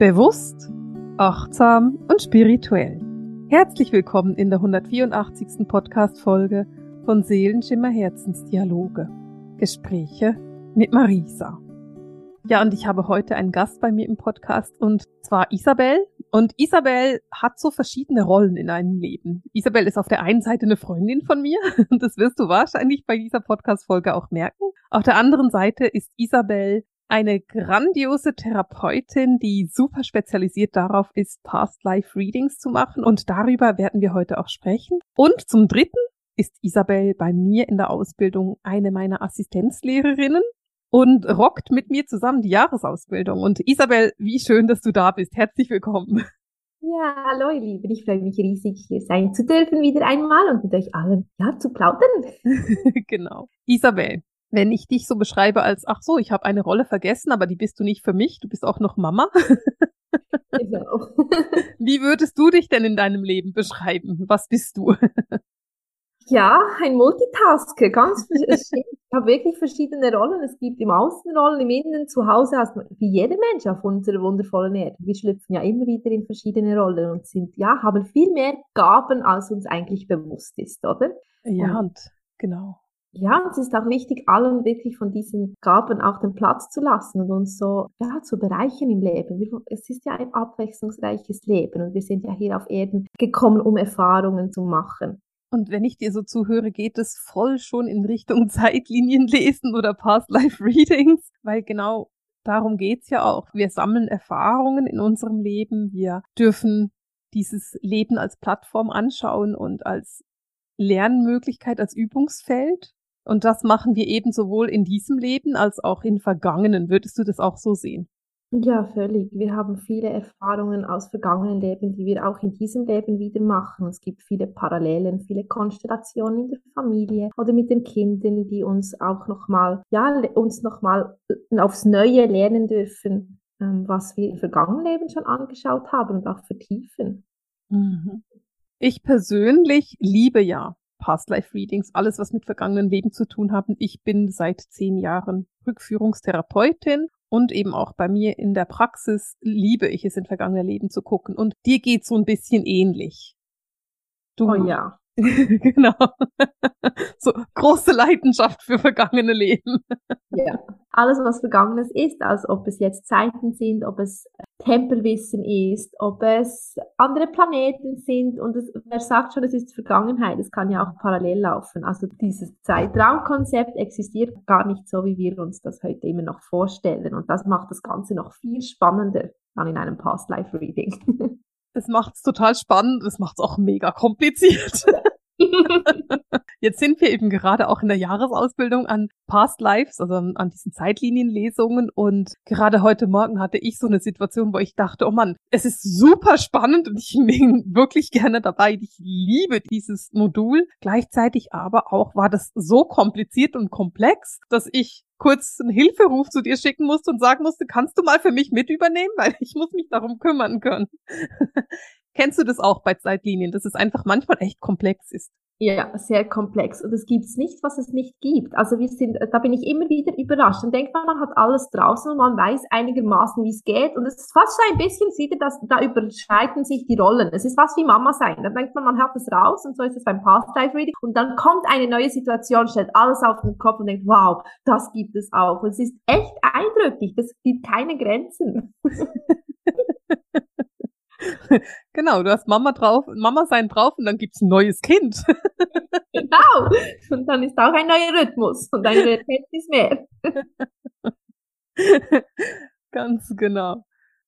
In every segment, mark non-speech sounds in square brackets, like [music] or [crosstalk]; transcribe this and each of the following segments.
Bewusst, achtsam und spirituell. Herzlich willkommen in der 184. Podcast-Folge von Seelenschimmer Herzensdialoge. Gespräche mit Marisa. Ja, und ich habe heute einen Gast bei mir im Podcast und zwar Isabel. Und Isabel hat so verschiedene Rollen in einem Leben. Isabel ist auf der einen Seite eine Freundin von mir und [laughs] das wirst du wahrscheinlich bei dieser Podcast-Folge auch merken. Auf der anderen Seite ist Isabel eine grandiose Therapeutin, die super spezialisiert darauf ist, Past Life Readings zu machen. Und darüber werden wir heute auch sprechen. Und zum Dritten ist Isabel bei mir in der Ausbildung eine meiner Assistenzlehrerinnen und rockt mit mir zusammen die Jahresausbildung. Und Isabel, wie schön, dass du da bist. Herzlich willkommen. Ja, hallo ihr Lieben, ich freue mich riesig, hier sein zu dürfen wieder einmal und mit euch allen ja, zu plaudern. [laughs] genau. Isabel, wenn ich dich so beschreibe als, ach so, ich habe eine Rolle vergessen, aber die bist du nicht für mich, du bist auch noch Mama. [laughs] Genau. [laughs] Wie würdest du dich denn in deinem Leben beschreiben? Was bist du? [laughs] Ja, ein Multitasker, ganz verschieden. Ich habe wirklich verschiedene Rollen. Es gibt im Außen Rollen, im Innen, zu Hause, also wie jeder Mensch auf unserer wundervollen Erde. Wir schlüpfen ja immer wieder in verschiedene Rollen und sind, ja, haben viel mehr Gaben, als uns eigentlich bewusst ist, oder? Ja, und, und genau. Ja, es ist auch wichtig, allen wirklich von diesen Gaben auch den Platz zu lassen und uns so ja, zu bereichern im Leben. Es ist ja ein abwechslungsreiches Leben und wir sind ja hier auf Erden gekommen, um Erfahrungen zu machen. Und wenn ich dir so zuhöre, geht es voll schon in Richtung [laughs] Zeitlinien lesen oder Past Life Readings, weil genau darum geht's ja auch. Wir sammeln Erfahrungen in unserem Leben. Wir dürfen dieses Leben als Plattform anschauen und als Lernmöglichkeit, als Übungsfeld. Und das machen wir eben sowohl in diesem Leben als auch in vergangenen. Würdest du das auch so sehen? Ja, völlig. Wir haben viele Erfahrungen aus vergangenen Leben, die wir auch in diesem Leben wieder machen. Es gibt viele Parallelen, viele Konstellationen in der Familie oder mit den Kindern, die uns auch nochmal, ja, uns nochmal aufs Neue lernen dürfen, ähm, was wir im vergangenen Leben schon angeschaut haben und auch vertiefen. Mhm. Ich persönlich liebe ja Past Life Readings, alles, was mit vergangenen Leben zu tun haben. Ich bin seit zehn Jahren Rückführungstherapeutin und eben auch bei mir in der Praxis liebe ich es, in vergangene Leben zu gucken. Und dir geht so ein bisschen ähnlich. Du, oh ja. [laughs] genau. so große Leidenschaft für vergangene Leben. ja, alles, was Vergangenes ist, als ob es jetzt Zeiten sind, ob es Tempelwissen ist, ob es andere Planeten sind und es, wer sagt schon, es ist Vergangenheit, es kann ja auch parallel laufen. Also dieses Zeitraumkonzept existiert gar nicht so, wie wir uns das heute immer noch vorstellen und das macht das Ganze noch viel spannender dann in einem Past-Life-Reading. [laughs] Es macht es total spannend, es macht es auch mega kompliziert. [laughs] Jetzt sind wir eben gerade auch in der Jahresausbildung an Past Lives, also an diesen Zeitlinienlesungen. Und gerade heute Morgen hatte ich so eine Situation, wo ich dachte, oh Mann, es ist super spannend und ich [laughs] bin wirklich gerne dabei. Ich liebe dieses Modul. Gleichzeitig aber auch war das so kompliziert und komplex, dass ich kurz einen Hilferuf zu dir schicken musste und sagen musste, kannst du mal für mich mit übernehmen, [laughs] weil ich muss mich darum kümmern können. Kennst du das auch bei Zeitlinien, dass es einfach manchmal echt komplex ist? Ja, sehr komplex. Und es gibt nicht, was es nicht gibt. Also wir sind, da bin ich immer wieder überrascht. Und denkt man, man hat alles draußen und man weiß einigermaßen, wie es geht. Und es ist fast so ein bisschen, sieht ihr, dass da überschreiten sich die Rollen. Es ist fast wie Mama sein. Da denkt man, man hat es raus und so ist es beim Past Life Reading. Und dann kommt eine neue Situation, stellt alles auf den Kopf und denkt, wow, das gibt es auch. Und es ist echt eindrücklich. Das gibt keine Grenzen. [laughs] [laughs] genau, du hast Mama drauf, Mama sein drauf und dann gibt's ein neues Kind. [laughs] genau. Und dann ist auch ein neuer Rhythmus und eine Erkenntnis mehr. [laughs] Ganz genau.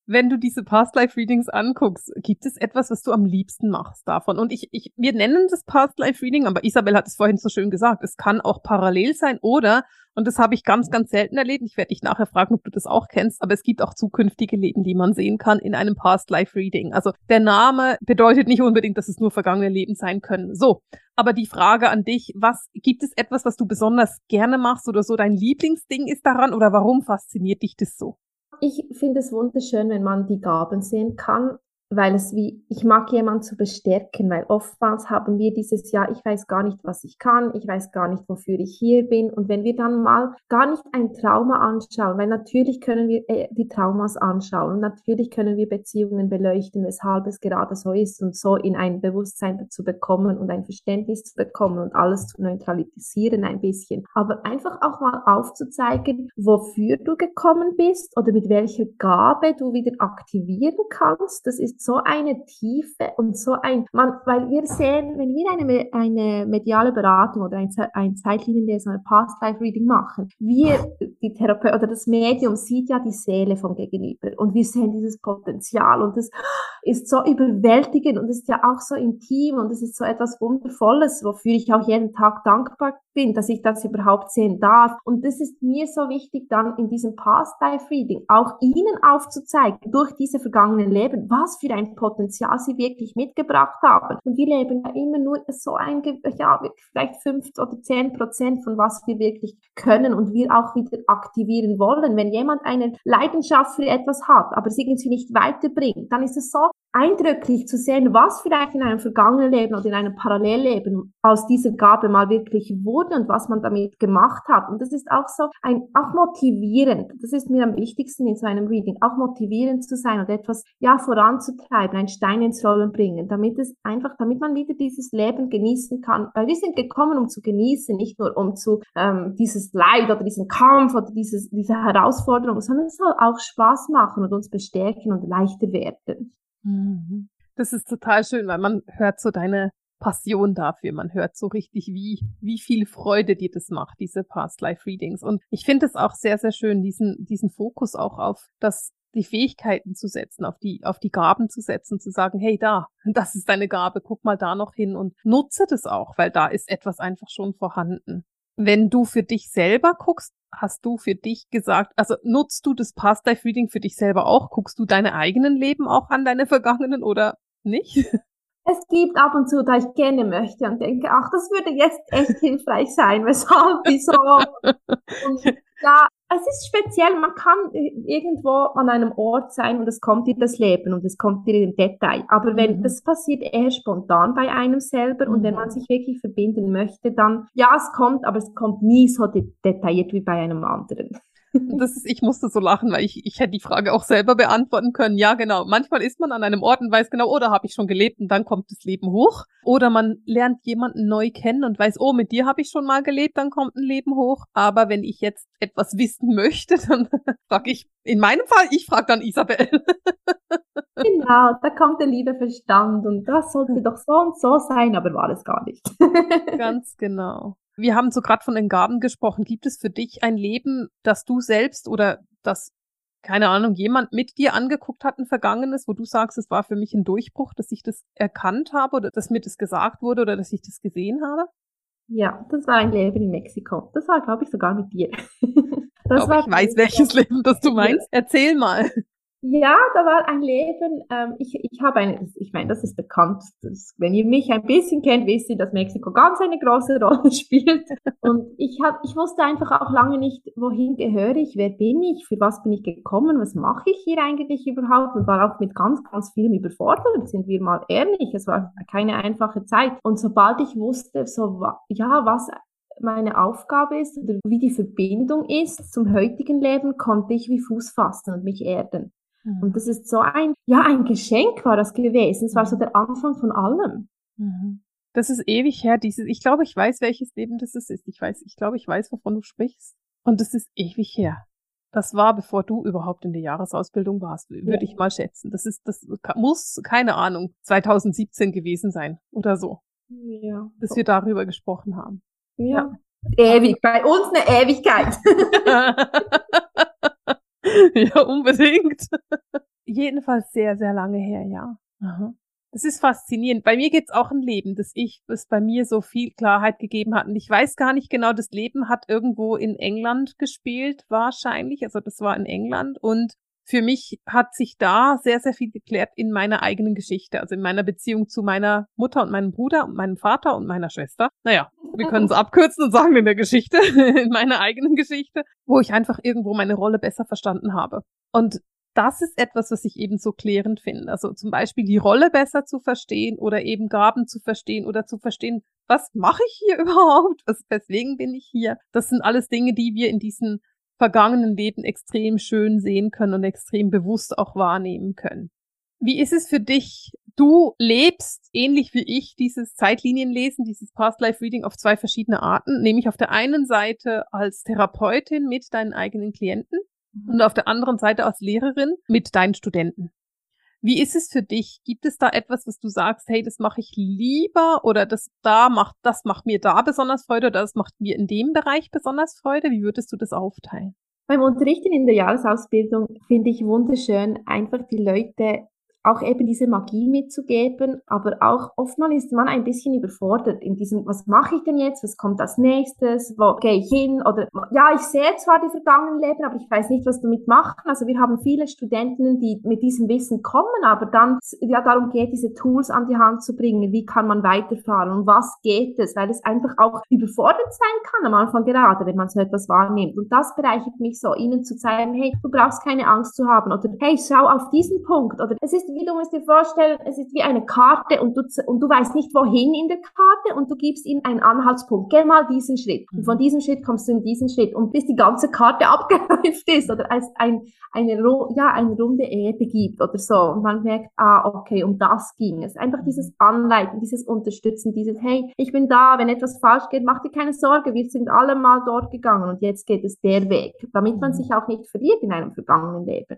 Wenn du diese Past Life Readings anguckst, gibt es etwas, was du am liebsten machst davon? Und ich, ich, wir nennen das Past Life Reading, aber Isabel hat es vorhin so schön gesagt. Es kann auch parallel sein oder, und das habe ich ganz, ganz selten erlebt. Ich werde dich nachher fragen, ob du das auch kennst, aber es gibt auch zukünftige Leben, die man sehen kann in einem Past Life Reading. Also der Name bedeutet nicht unbedingt, dass es nur vergangene Leben sein können. So. Aber die Frage an dich, was, gibt es etwas, was du besonders gerne machst oder so dein Lieblingsding ist daran oder warum fasziniert dich das so? ich finde es wunderschön, wenn man die Gaben sehen kann, weil es wie, ich mag jemanden zu bestärken, weil oftmals haben wir dieses Jahr, ich weiß gar nicht, was ich kann, ich weiß gar nicht, wofür ich hier bin. Und wenn wir dann mal gar nicht ein Trauma anschauen, weil natürlich können wir äh, die Traumas anschauen, natürlich können wir Beziehungen beleuchten, weshalb es gerade so ist und so in ein Bewusstsein zu bekommen und ein Verständnis zu bekommen und alles zu neutralisieren ein bisschen. Aber einfach auch mal aufzuzeigen, wofür du gekommen bist oder mit welcher Gabe du wieder aktivieren kannst. Das ist so eine Tiefe und so ein, man, weil wir sehen, wenn wir eine, eine mediale Beratung oder ein, ein Zeitlinienlesen, ein Past-Life-Reading machen, wir, die Therapeut oder das Medium sieht ja die Seele vom Gegenüber und wir sehen dieses Potenzial und das ist so überwältigend und ist ja auch so intim und es ist so etwas Wundervolles, wofür ich auch jeden Tag dankbar bin, dass ich das überhaupt sehen darf. Und das ist mir so wichtig, dann in diesem Past Life Reading auch Ihnen aufzuzeigen, durch diese vergangenen Leben, was für ein Potenzial Sie wirklich mitgebracht haben. Und wir leben ja immer nur so ein, ja, vielleicht fünf oder zehn Prozent von was wir wirklich können und wir auch wieder aktivieren wollen. Wenn jemand eine Leidenschaft für etwas hat, aber sie irgendwie nicht weiterbringt, dann ist es so eindrücklich zu sehen, was vielleicht in einem vergangenen Leben oder in einem Parallelleben aus dieser Gabe mal wirklich wurde und was man damit gemacht hat. Und das ist auch so ein, auch motivierend. Das ist mir am wichtigsten in so einem Reading, auch motivierend zu sein und etwas, ja, voranzutreiben, einen Stein ins Rollen bringen, damit es einfach, damit man wieder dieses Leben genießen kann. Weil wir sind gekommen, um zu genießen, nicht nur um zu, ähm, dieses Leid oder diesen Kampf oder dieses, diese Herausforderung, sondern es soll auch Spaß machen und uns bestärken und leichter werden. Mhm. Das ist total schön, weil man hört so deine Passion dafür. Man hört so richtig, wie, wie viel Freude dir das macht, diese Past Life Readings. Und ich finde es auch sehr, sehr schön, diesen, diesen Fokus auch auf das, die Fähigkeiten zu setzen, auf die, auf die Gaben zu setzen, zu sagen, hey, da, [laughs] das ist deine Gabe, guck mal da noch hin und nutze das auch, weil da ist etwas einfach schon vorhanden. Wenn du für dich selber guckst, hast du für dich gesagt, also nutzt du das Past Life Reading für dich selber auch? Guckst du deine eigenen Leben auch an, deine vergangenen oder nicht? [laughs] Es gibt ab und zu, da ich gerne möchte und denke, ach, das würde jetzt echt [laughs] hilfreich sein, weshalb, wieso. Und ja, es ist speziell, man kann irgendwo an einem Ort sein und es kommt dir das Leben und es kommt dir im Detail. Aber wenn mhm. das passiert eher spontan bei einem selber mhm. und wenn man mhm. sich wirklich verbinden möchte, dann ja, es kommt, aber es kommt nie so detailliert wie bei einem anderen. Das ist, ich musste so lachen, weil ich, ich hätte die Frage auch selber beantworten können. Ja, genau. Manchmal ist man an einem Ort und weiß genau, oh, da habe ich schon gelebt und dann kommt das Leben hoch. Oder man lernt jemanden neu kennen und weiß, oh, mit dir habe ich schon mal gelebt, dann kommt ein Leben hoch. Aber wenn ich jetzt etwas wissen [laughs] möchte, dann [laughs] frage ich, in meinem Fall, ich frage dann Isabel. Genau, da kommt der liebe Verstand und das sollte [laughs] doch so und so sein, aber war es gar nicht. Ganz genau. Wir haben so gerade von den Gaben gesprochen. Gibt es für dich ein Leben, das du selbst oder das, keine Ahnung, jemand mit dir angeguckt hat, ein vergangenes, wo du sagst, es war für mich ein Durchbruch, dass ich das erkannt habe oder dass mir das gesagt wurde oder dass ich das gesehen habe? Ja, das war ein Leben in Mexiko. Das war, glaube ich, sogar mit dir. [laughs] Das war ich weiß, welches Leben das du [laughs] meinst. Erzähl mal. Ja, da war ein Leben, ähm, ich, ich habe eine, ich meine, das ist bekannt, dass, wenn ihr mich ein bisschen kennt, wisst ihr, dass Mexiko ganz eine große [laughs] Rolle spielt. Und ich, hab, ich wusste einfach auch lange nicht, wohin gehöre ich, wer bin ich, für was bin ich gekommen, was mache ich hier eigentlich überhaupt und war auch mit ganz, ganz vielem überfordert, sind wir mal ehrlich, es war keine einfache Zeit. Und sobald ich wusste, so, ja, was meine Aufgabe ist oder wie die Verbindung ist zum heutigen Leben, konnte ich wie Fuß fassen und mich erden. Mhm. Und das ist so ein, ja, ein Geschenk war das gewesen. Es war so der Anfang von allem. Mhm. Das ist ewig her, dieses, ich glaube, ich weiß, welches Leben das ist. Ich weiß, ich glaube, ich weiß, wovon du sprichst. Und das ist ewig her. Das war, bevor du überhaupt in der Jahresausbildung warst, würde ja. ich mal schätzen. Das ist, das muss, keine Ahnung, 2017 gewesen sein oder so. Ja. Bis wir darüber gesprochen haben. Ja. ja. Ewig, bei uns eine Ewigkeit. [laughs] [laughs] ja, unbedingt. Jedenfalls sehr, sehr lange her, ja. Aha. Das ist faszinierend. Bei mir geht's auch ein Leben, das ich, das bei mir so viel Klarheit gegeben hat. Und ich weiß gar nicht genau, das Leben hat irgendwo in England gespielt, wahrscheinlich. Also das war in England. Und für mich hat sich da sehr, sehr viel geklärt in meiner eigenen Geschichte, also in meiner Beziehung zu meiner Mutter und meinem Bruder und meinem Vater und meiner Schwester. Naja, wir können es [laughs] abkürzen und sagen in der Geschichte, [laughs] in meiner eigenen Geschichte, wo ich einfach irgendwo meine Rolle besser verstanden habe. Und das ist etwas, was ich eben so klärend finde. Also zum Beispiel die Rolle besser zu verstehen oder eben Gaben zu verstehen oder zu verstehen, was mache ich hier [laughs] überhaupt? Was, weswegen bin ich hier? Das sind alles Dinge, die wir in diesen vergangenen Leben extrem schön sehen können und extrem bewusst auch wahrnehmen können. Wie ist es für dich? Du lebst ähnlich wie ich dieses Zeitlinienlesen, dieses Past Life Reading auf zwei verschiedene Arten, nämlich auf der einen Seite als Therapeutin mit deinen eigenen Klienten und auf der anderen Seite als Lehrerin mit deinen Studenten. Wie ist es für dich? Gibt es da etwas, was du sagst, hey, das mache ich lieber oder das da macht, das macht mir da besonders Freude oder das macht mir in dem Bereich besonders Freude? Wie würdest du das aufteilen? Beim Unterrichten in der Jahresausbildung finde ich wunderschön, einfach die Leute auch eben diese Magie mitzugeben, aber auch oftmals ist man ein bisschen überfordert in diesem, was mache ich denn jetzt, was kommt als nächstes, wo gehe ich hin? Oder ja, ich sehe zwar die vergangenen Leben, aber ich weiß nicht, was damit machen. Also wir haben viele Studentinnen, die mit diesem Wissen kommen, aber dann ja darum geht, diese Tools an die Hand zu bringen, wie kann man weiterfahren? Und was geht es, weil es einfach auch überfordert sein kann am Anfang gerade, wenn man so etwas wahrnimmt. Und das bereichert mich so, ihnen zu zeigen, hey, du brauchst keine Angst zu haben. Oder hey, schau auf diesen Punkt. Oder es ist wie du musst dir vorstellen, es ist wie eine Karte und du, und du weißt nicht wohin in der Karte und du gibst ihm einen Anhaltspunkt. Geh mal diesen Schritt. Und von mhm. diesem Schritt kommst du in diesen Schritt und bis die ganze Karte [laughs] abgeläuft ist oder als ein, eine, ja, eine runde Erde gibt oder so. Und man merkt, ah, okay, um das ging es. Einfach dieses mhm. Anleiten, dieses Unterstützen, dieses, hey, ich bin da, wenn etwas falsch geht, mach dir keine Sorge, wir sind alle mal dort gegangen und jetzt geht es der Weg, damit man mhm. sich auch nicht verliert in einem vergangenen Leben.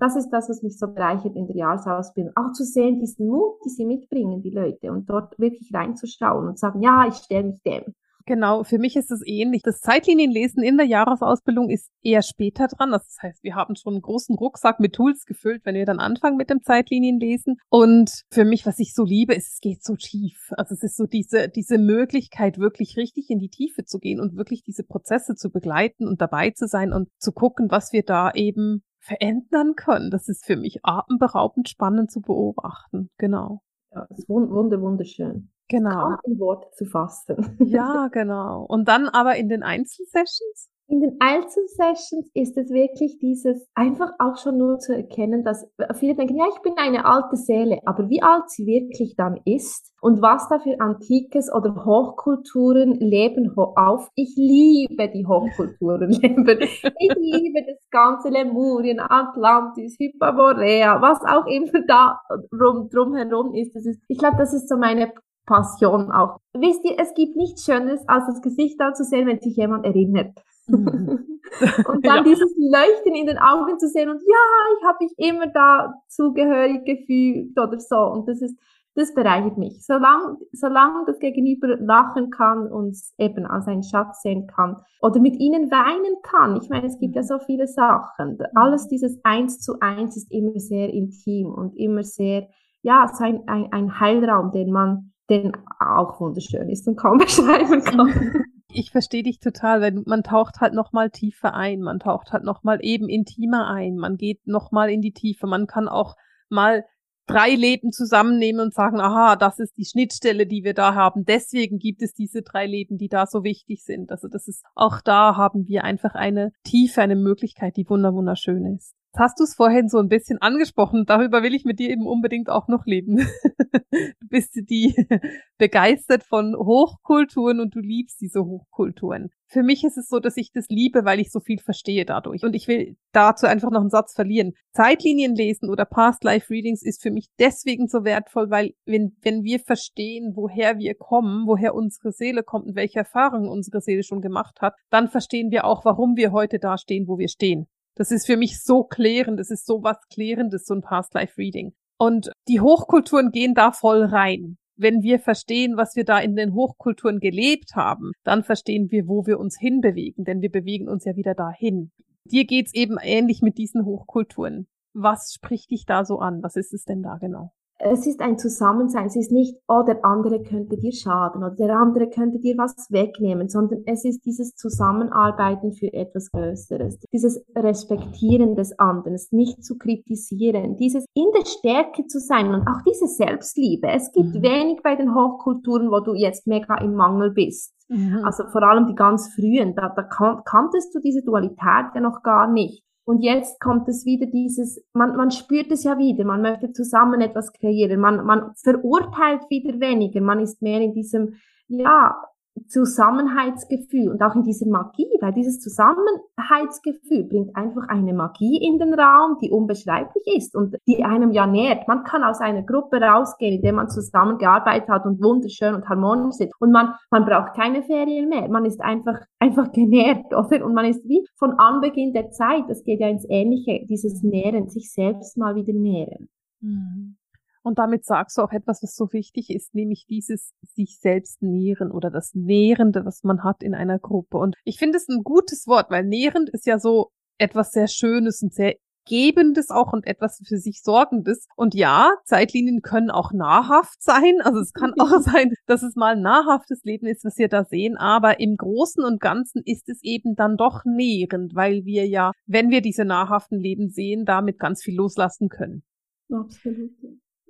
Das ist das, was mich so bereichert in der Jahres Ausbildung, auch zu sehen, diesen Mut, die sie mitbringen, die Leute, und dort wirklich reinzuschauen und sagen, ja, ich stelle mich dem. Genau, für mich ist es ähnlich. Das Zeitlinienlesen in der Jahresausbildung ist eher später dran. Das heißt, wir haben schon einen großen Rucksack mit Tools gefüllt, wenn wir dann anfangen mit dem Zeitlinienlesen. Und für mich, was ich so liebe, ist, es geht so tief. Also es ist so diese, diese Möglichkeit, wirklich richtig in die Tiefe zu gehen und wirklich diese Prozesse zu begleiten und dabei zu sein und zu gucken, was wir da eben verändern können. Das ist für mich atemberaubend spannend zu beobachten. Genau. Ja, das ist wunder, wunderschön. Genau. Kaum in Worte zu fassen. Ja, genau. Und dann aber in den Einzelsessions? In den Einzelsessions ist es wirklich dieses einfach auch schon nur zu erkennen, dass viele denken, ja, ich bin eine alte Seele, aber wie alt sie wirklich dann ist und was da für Antikes oder Hochkulturen leben auf. Ich liebe die Hochkulturen [laughs] leben. Ich liebe das ganze Lemurien, Atlantis, Hyperborea, was auch immer da rum, drumherum ist. Das ist ich glaube, das ist so meine Passion auch. Wisst ihr, es gibt nichts Schönes, als das Gesicht da zu sehen, wenn sich jemand erinnert. Mhm. [laughs] und [laughs] dann ja. dieses Leuchten in den Augen zu sehen und ja, ich habe mich immer da zugehörig gefühlt oder so. Und das ist, das bereichert mich. Solange, solange das Gegenüber lachen kann und eben als einen Schatz sehen kann oder mit ihnen weinen kann. Ich meine, es gibt ja mhm. so viele Sachen. Alles dieses Eins zu Eins ist immer sehr intim und immer sehr, ja, so ein, ein, ein Heilraum, den man, den auch wunderschön ist und kaum [laughs] beschreiben kann. Ich verstehe dich total, wenn man taucht halt noch mal tiefer ein, man taucht halt noch mal eben intimer ein, man geht noch mal in die Tiefe, man kann auch mal drei Leben zusammennehmen und sagen, aha, das ist die Schnittstelle, die wir da haben. Deswegen gibt es diese drei Leben, die da so wichtig sind. Also das ist auch da haben wir einfach eine Tiefe, eine Möglichkeit, die wunderschön ist. Hast du es vorhin so ein bisschen angesprochen. Darüber will ich mit dir eben unbedingt auch noch leben. [laughs] du bist die [laughs] begeistert von Hochkulturen und du liebst diese Hochkulturen. Für mich ist es so, dass ich das liebe, weil ich so viel verstehe dadurch. Und ich will dazu einfach noch einen Satz verlieren. Zeitlinien lesen oder Past Life Readings ist für mich deswegen so wertvoll, weil wenn, wenn wir verstehen, woher wir kommen, woher unsere Seele kommt und welche Erfahrungen unsere Seele schon gemacht hat, dann verstehen wir auch, warum wir heute da stehen, wo wir stehen. Das ist für mich so klärend, das ist so was Klärendes, so ein Past Life Reading. Und die Hochkulturen gehen da voll rein. Wenn wir verstehen, was wir da in den Hochkulturen gelebt haben, dann verstehen wir, wo wir uns hinbewegen, denn wir bewegen uns ja wieder dahin. Dir geht's eben ähnlich mit diesen Hochkulturen. Was spricht dich da so an? Was ist es denn da genau? Es ist ein Zusammensein. Es ist nicht, oh, der andere könnte dir schaden oder der andere könnte dir was wegnehmen, sondern es ist dieses Zusammenarbeiten für etwas Größeres. Dieses Respektieren des anderen, nicht zu kritisieren, dieses in der Stärke zu sein und auch diese Selbstliebe. Es gibt mhm. wenig bei den Hochkulturen, wo du jetzt mega im Mangel bist. Mhm. Also vor allem die ganz frühen, da, da kan kanntest du diese Dualität ja noch gar nicht. Und jetzt kommt es wieder dieses, man, man spürt es ja wieder, man möchte zusammen etwas kreieren, man, man verurteilt wieder weniger, man ist mehr in diesem, ja, Zusammenheitsgefühl und auch in dieser Magie, weil dieses Zusammenheitsgefühl bringt einfach eine Magie in den Raum, die unbeschreiblich ist und die einem ja nährt. Man kann aus einer Gruppe rausgehen, in der man zusammengearbeitet hat und wunderschön und harmonisch ist und man, man braucht keine Ferien mehr. Man ist einfach, einfach genährt, oder? Und man ist wie von Anbeginn der Zeit, das geht ja ins Ähnliche, dieses Nähren, sich selbst mal wieder nähren. Mhm. Und damit sagst du auch etwas, was so wichtig ist, nämlich dieses sich selbst nähren oder das Nährende, was man hat in einer Gruppe. Und ich finde es ein gutes Wort, weil nährend ist ja so etwas sehr Schönes und sehr Gebendes auch und etwas für sich Sorgendes. Und ja, Zeitlinien können auch nahrhaft sein. Also es kann auch [laughs] sein, dass es mal ein nahrhaftes Leben ist, was wir da sehen. Aber im Großen und Ganzen ist es eben dann doch nährend, weil wir ja, wenn wir diese nahrhaften Leben sehen, damit ganz viel loslassen können. Absolut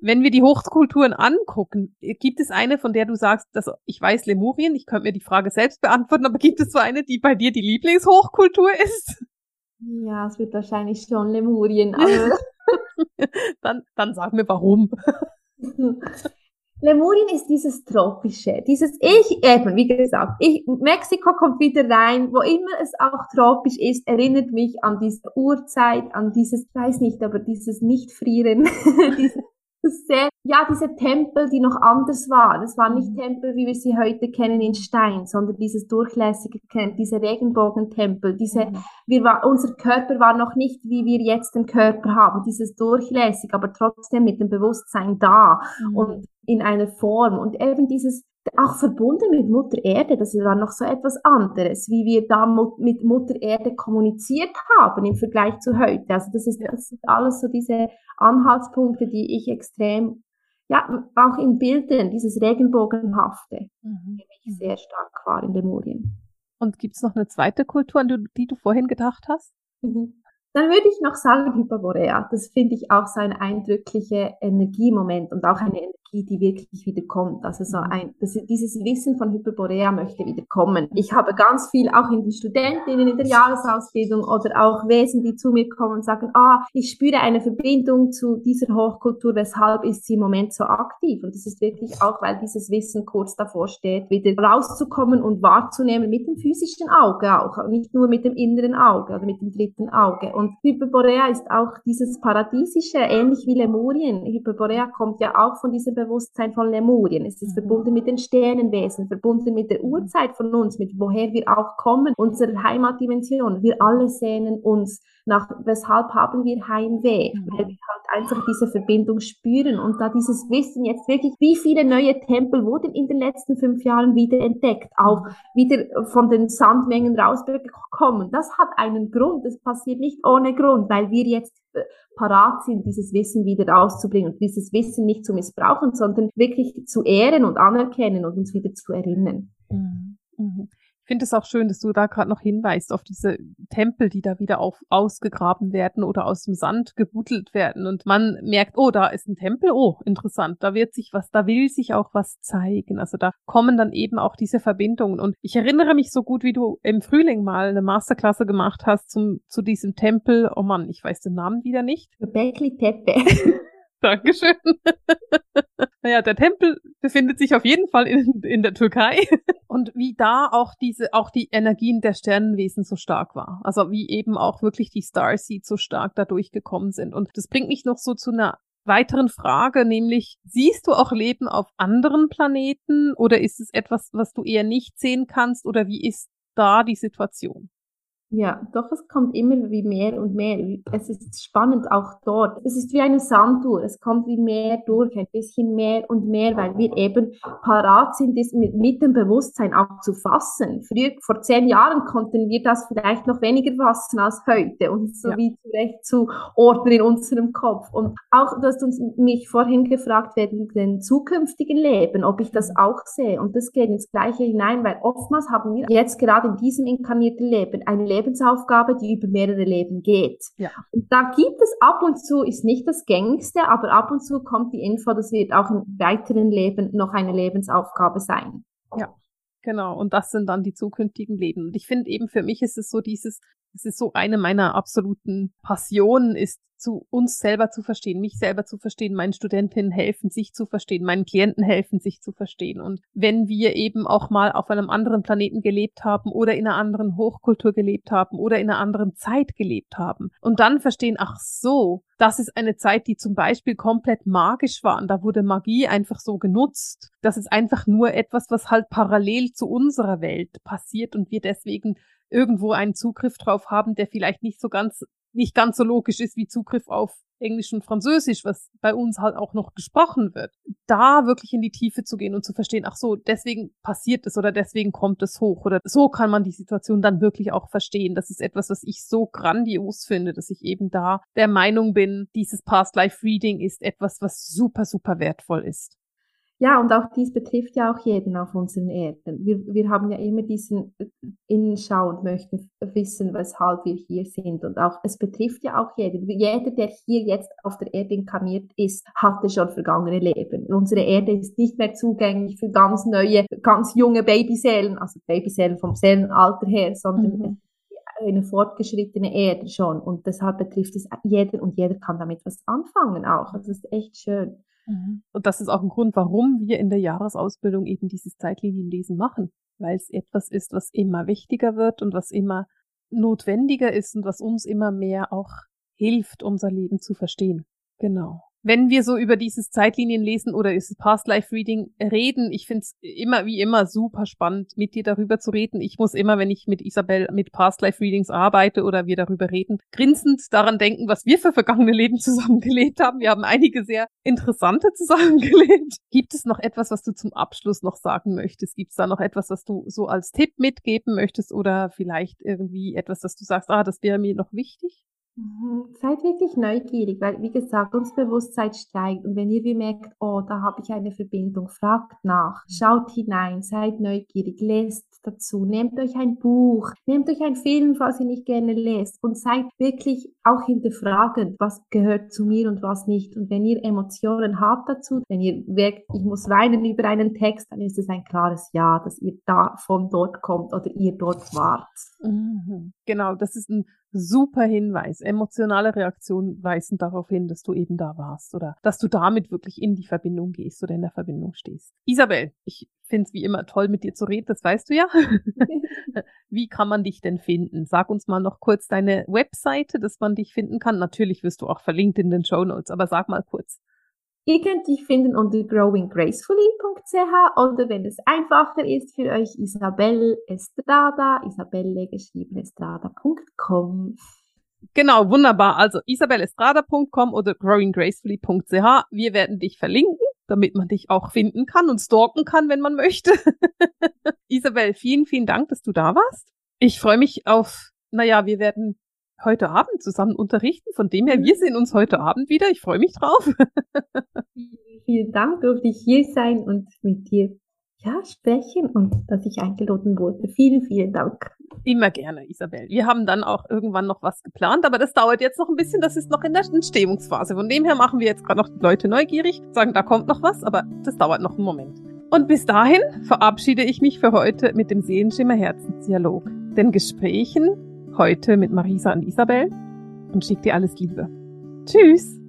wenn wir die Hochkulturen angucken, gibt es eine, von der du sagst, dass ich weiß Lemurien, ich könnte mir die Frage selbst beantworten, aber gibt es so eine, die bei dir die Lieblingshochkultur ist? Ja, es wird wahrscheinlich schon Lemurien, aber [laughs] [laughs] dann, dann sag mir warum. Lemurien ist dieses tropische, dieses ich eben, wie gesagt, ich, Mexiko kommt wieder rein, wo immer es auch tropisch ist, erinnert mich an diese Urzeit, an dieses, weiß nicht, aber dieses Nicht-Frieren, [laughs] dieses sehr, ja, diese Tempel, die noch anders waren. Es waren nicht mhm. Tempel, wie wir sie heute kennen in Stein, sondern dieses durchlässige, diese Regenbogentempel, diese, mhm. wir war, unser Körper war noch nicht, wie wir jetzt den Körper haben, dieses durchlässig, aber trotzdem mit dem Bewusstsein da mhm. und in einer Form und eben dieses, auch verbunden mit Mutter Erde, das war noch so etwas anderes, wie wir da mit Mutter Erde kommuniziert haben im Vergleich zu heute. Also das ist, das sind alles so diese Anhaltspunkte, die ich extrem, ja, auch in Bildern, dieses Regenbogenhafte, mhm. mich sehr stark war in Lemurien. Und gibt es noch eine zweite Kultur, an die, die du vorhin gedacht hast? Mhm. Dann würde ich noch sagen Hyperborea. Das finde ich auch so ein eindrücklicher Energiemoment und auch eine Energie, die wirklich wieder kommt. Also so ein, das, dieses Wissen von Hyperborea möchte wieder kommen. Ich habe ganz viel auch in den Studentinnen in der Jahresausbildung oder auch Wesen, die zu mir kommen und sagen, ah, ich spüre eine Verbindung zu dieser Hochkultur, weshalb ist sie im Moment so aktiv? Und das ist wirklich auch, weil dieses Wissen kurz davor steht, wieder rauszukommen und wahrzunehmen mit dem physischen Auge auch, nicht nur mit dem inneren Auge oder mit dem dritten Auge. Und Hyperborea ist auch dieses Paradiesische, ähnlich wie Lemurien. Hyperborea kommt ja auch von diesem Bewusstsein von Lemurien. Es ist mhm. verbunden mit den Sternenwesen, verbunden mit der Urzeit von uns, mit woher wir auch kommen, unsere Heimatdimension. Wir alle sehnen uns nach, weshalb haben wir Heimweh? Mhm. Weil wir halt einfach diese Verbindung spüren und da dieses Wissen jetzt wirklich, wie viele neue Tempel wurden in den letzten fünf Jahren wieder entdeckt, auch wieder von den Sandmengen rausbekommen. Das hat einen Grund. Das passiert nicht ohne Grund, weil wir jetzt äh, parat sind, dieses Wissen wieder rauszubringen und dieses Wissen nicht zu missbrauchen, sondern wirklich zu ehren und anerkennen und uns wieder zu erinnern. Mhm. Mhm. Ich finde es auch schön, dass du da gerade noch hinweist auf diese Tempel, die da wieder auf, ausgegraben werden oder aus dem Sand gebuddelt werden. Und man merkt, oh, da ist ein Tempel, oh, interessant, da wird sich was, da will sich auch was zeigen. Also da kommen dann eben auch diese Verbindungen. Und ich erinnere mich so gut, wie du im Frühling mal eine Masterklasse gemacht hast zum, zu diesem Tempel. Oh Mann, ich weiß den Namen wieder nicht. Bekli Tepe. [laughs] Dankeschön. [laughs] naja, der Tempel befindet sich auf jeden Fall in, in der Türkei. [laughs] Und wie da auch diese, auch die Energien der Sternenwesen so stark war. Also wie eben auch wirklich die Starseeds so stark da durchgekommen sind. Und das bringt mich noch so zu einer weiteren Frage, nämlich siehst du auch Leben auf anderen Planeten oder ist es etwas, was du eher nicht sehen kannst oder wie ist da die Situation? Ja, doch, es kommt immer wie mehr und mehr. Es ist spannend auch dort. Es ist wie eine Sanduhr. Es kommt wie mehr durch, ein bisschen mehr und mehr, weil wir eben parat sind, das mit, mit dem Bewusstsein auch zu fassen. Früher, vor zehn Jahren konnten wir das vielleicht noch weniger fassen als heute und so ja. wie zurecht zu ordnen in unserem Kopf. Und auch, du hast uns, mich vorhin gefragt, wegen den zukünftigen Leben, ob ich das auch sehe. Und das geht ins Gleiche hinein, weil oftmals haben wir jetzt gerade in diesem inkarnierten Leben ein Leben Lebensaufgabe, die über mehrere Leben geht. Ja. Und da gibt es ab und zu, ist nicht das gängigste, aber ab und zu kommt die Info, das wird auch im weiteren Leben noch eine Lebensaufgabe sein. Ja. Genau, und das sind dann die zukünftigen Leben. Und ich finde eben für mich ist es so dieses, Es ist so eine meiner absoluten Passionen, ist zu uns selber zu verstehen, mich selber zu verstehen, meinen Studentinnen helfen, sich zu verstehen, meinen Klienten helfen, sich zu verstehen. Und wenn wir eben auch mal auf einem anderen Planeten gelebt haben oder in einer anderen Hochkultur gelebt haben oder in einer anderen Zeit gelebt haben und dann verstehen, ach so, das ist eine Zeit, die zum Beispiel komplett magisch war und da wurde Magie einfach so genutzt. Das ist einfach nur etwas, was halt parallel zu unserer Welt passiert und wir deswegen irgendwo einen Zugriff drauf haben, der vielleicht nicht so ganz nicht ganz so logisch ist wie Zugriff auf Englisch und Französisch, was bei uns halt auch noch gesprochen wird. Da wirklich in die Tiefe zu gehen und zu verstehen, ach so, deswegen passiert es oder deswegen kommt es hoch oder so kann man die Situation dann wirklich auch verstehen. Das ist etwas, was ich so grandios finde, dass ich eben da der Meinung bin, dieses Past Life Reading ist etwas, was super, super wertvoll ist. Ja, und auch dies betrifft ja auch jeden auf unseren Erden. Wir, wir haben ja immer diesen äh, Innenschau und möchten wissen, weshalb wir hier sind. Und auch, es betrifft ja auch jeden. Jeder, der hier jetzt auf der Erde inkarniert ist, hatte schon vergangene Leben. Unsere Erde ist nicht mehr zugänglich für ganz neue, ganz junge Babyseelen, also Babyseelen vom Seelenalter her, sondern mhm eine fortgeschrittene Erde schon und deshalb betrifft es jeder und jeder kann damit was anfangen auch. Also das ist echt schön. Mhm. Und das ist auch ein Grund, warum wir in der Jahresausbildung eben dieses Zeitlinienlesen machen, weil es etwas ist, was immer wichtiger wird und was immer notwendiger ist und was uns immer mehr auch hilft, unser Leben zu verstehen. Genau wenn wir so über dieses Zeitlinienlesen oder dieses Past Life Reading reden, ich finde es immer wie immer super spannend, mit dir darüber zu reden. Ich muss immer, wenn ich mit Isabel mit Past Life Readings arbeite oder wir darüber reden, grinsend daran denken, was wir für vergangene Leben [laughs] zusammengelebt haben. Wir haben einige sehr interessante [laughs] zusammengelebt. Gibt es noch etwas, was du zum Abschluss noch sagen möchtest? Gibt es da noch etwas, was du so als Tipp mitgeben möchtest oder vielleicht irgendwie etwas, das du sagst, ah, das wäre mir noch wichtig? Mhm. Seid wirklich neugierig, weil, wie gesagt, uns Bewusstsein steigt. Und wenn ihr wie merkt, oh, da habe ich eine Verbindung, fragt nach, schaut hinein, seid neugierig, lest dazu, nehmt euch ein Buch, nehmt euch einen Film, falls ihr nicht gerne lest und seid wirklich auch hinterfragend, was gehört zu mir und was nicht. Und wenn ihr Emotionen habt dazu, wenn ihr merkt, ich muss weinen über einen Text, dann ist es ein klares Ja, dass ihr da von dort kommt oder ihr dort wart. Mhm. Genau, das ist ein super Hinweis. Emotionale Reaktionen weisen darauf hin, dass du eben da warst oder dass du damit wirklich in die Verbindung gehst oder in der Verbindung stehst. Isabel, ich finde es wie immer toll, mit dir zu reden, das weißt du ja. [laughs] wie kann man dich denn finden? Sag uns mal noch kurz deine Webseite, dass man dich finden kann. Natürlich wirst du auch verlinkt in den Show Notes, aber sag mal kurz. Ihr könnt dich finden unter growinggracefully.ch oder wenn es einfacher ist für euch, Isabelle Estrada, Isabelle geschrieben estrada.com. Genau, wunderbar. Also isabellestrada.com oder growinggracefully.ch. Wir werden dich verlinken, damit man dich auch finden kann und stalken kann, wenn man möchte. [laughs] Isabel, vielen, vielen Dank, dass du da warst. Ich freue mich auf, naja, wir werden heute Abend zusammen unterrichten. Von dem her, wir sehen uns heute Abend wieder. Ich freue mich drauf. [laughs] Vielen Dank, durfte ich hier sein und mit dir ja, sprechen und dass ich eingeladen wurde. Vielen, vielen Dank. Immer gerne, Isabel. Wir haben dann auch irgendwann noch was geplant, aber das dauert jetzt noch ein bisschen. Das ist noch in der Entstehungsphase. Von dem her machen wir jetzt gerade noch die Leute neugierig, sagen, da kommt noch was, aber das dauert noch einen Moment. Und bis dahin verabschiede ich mich für heute mit dem Seelenschimmer Herzensdialog, den Gesprächen heute mit Marisa und Isabel und schicke dir alles Liebe. Tschüss!